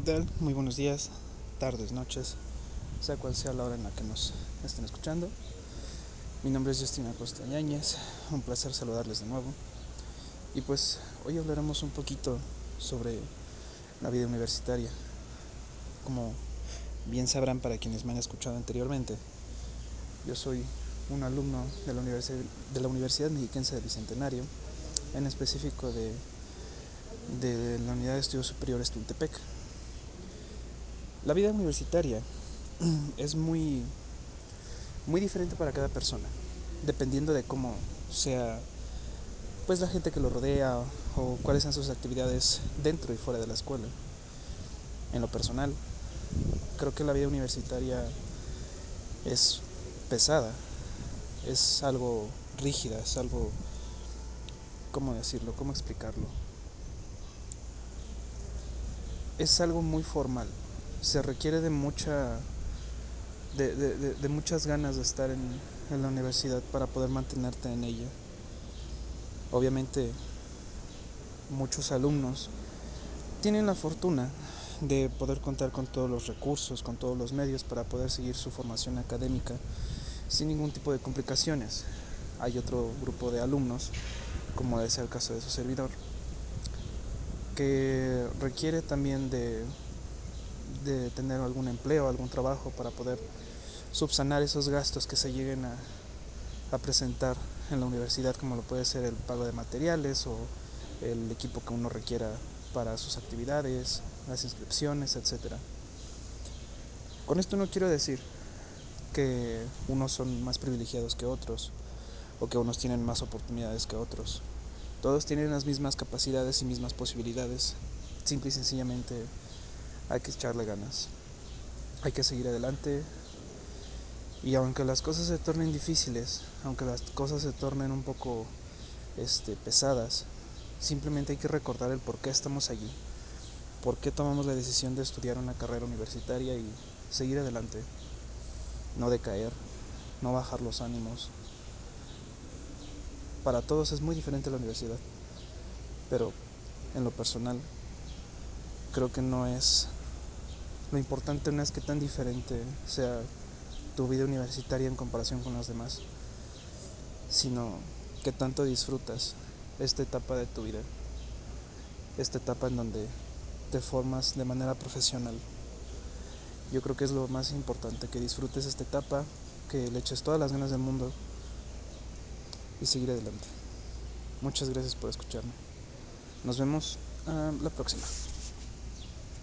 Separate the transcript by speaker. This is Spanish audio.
Speaker 1: ¿qué tal? Muy buenos días, tardes, noches, sea cual sea la hora en la que nos estén escuchando. Mi nombre es Justina Costa Yáñez, un placer saludarles de nuevo. Y pues hoy hablaremos un poquito sobre la vida universitaria. Como bien sabrán para quienes me han escuchado anteriormente, yo soy un alumno de la Universidad, de Mexiquense del Bicentenario, en específico de, de la Unidad de Estudios Superiores Tultepec. La vida universitaria es muy, muy diferente para cada persona, dependiendo de cómo sea pues la gente que lo rodea o cuáles son sus actividades dentro y fuera de la escuela. En lo personal, creo que la vida universitaria es pesada, es algo rígida, es algo, ¿cómo decirlo? ¿Cómo explicarlo? Es algo muy formal se requiere de mucha de, de, de, muchas ganas de estar en, en la universidad para poder mantenerte en ella. Obviamente muchos alumnos tienen la fortuna de poder contar con todos los recursos, con todos los medios para poder seguir su formación académica sin ningún tipo de complicaciones. Hay otro grupo de alumnos, como es el caso de su servidor, que requiere también de de tener algún empleo, algún trabajo para poder subsanar esos gastos que se lleguen a, a presentar en la universidad, como lo puede ser el pago de materiales o el equipo que uno requiera para sus actividades, las inscripciones, etc. Con esto no quiero decir que unos son más privilegiados que otros o que unos tienen más oportunidades que otros. Todos tienen las mismas capacidades y mismas posibilidades. Simple y sencillamente hay que echarle ganas. Hay que seguir adelante. Y aunque las cosas se tornen difíciles, aunque las cosas se tornen un poco este, pesadas, simplemente hay que recordar el por qué estamos allí, por qué tomamos la decisión de estudiar una carrera universitaria y seguir adelante, no decaer, no bajar los ánimos. Para todos es muy diferente la universidad, pero en lo personal creo que no es lo importante no es que tan diferente sea tu vida universitaria en comparación con las demás, sino que tanto disfrutas esta etapa de tu vida, esta etapa en donde te formas de manera profesional. Yo creo que es lo más importante, que disfrutes esta etapa, que le eches todas las ganas del mundo y seguir adelante. Muchas gracias por escucharme. Nos vemos uh, la próxima.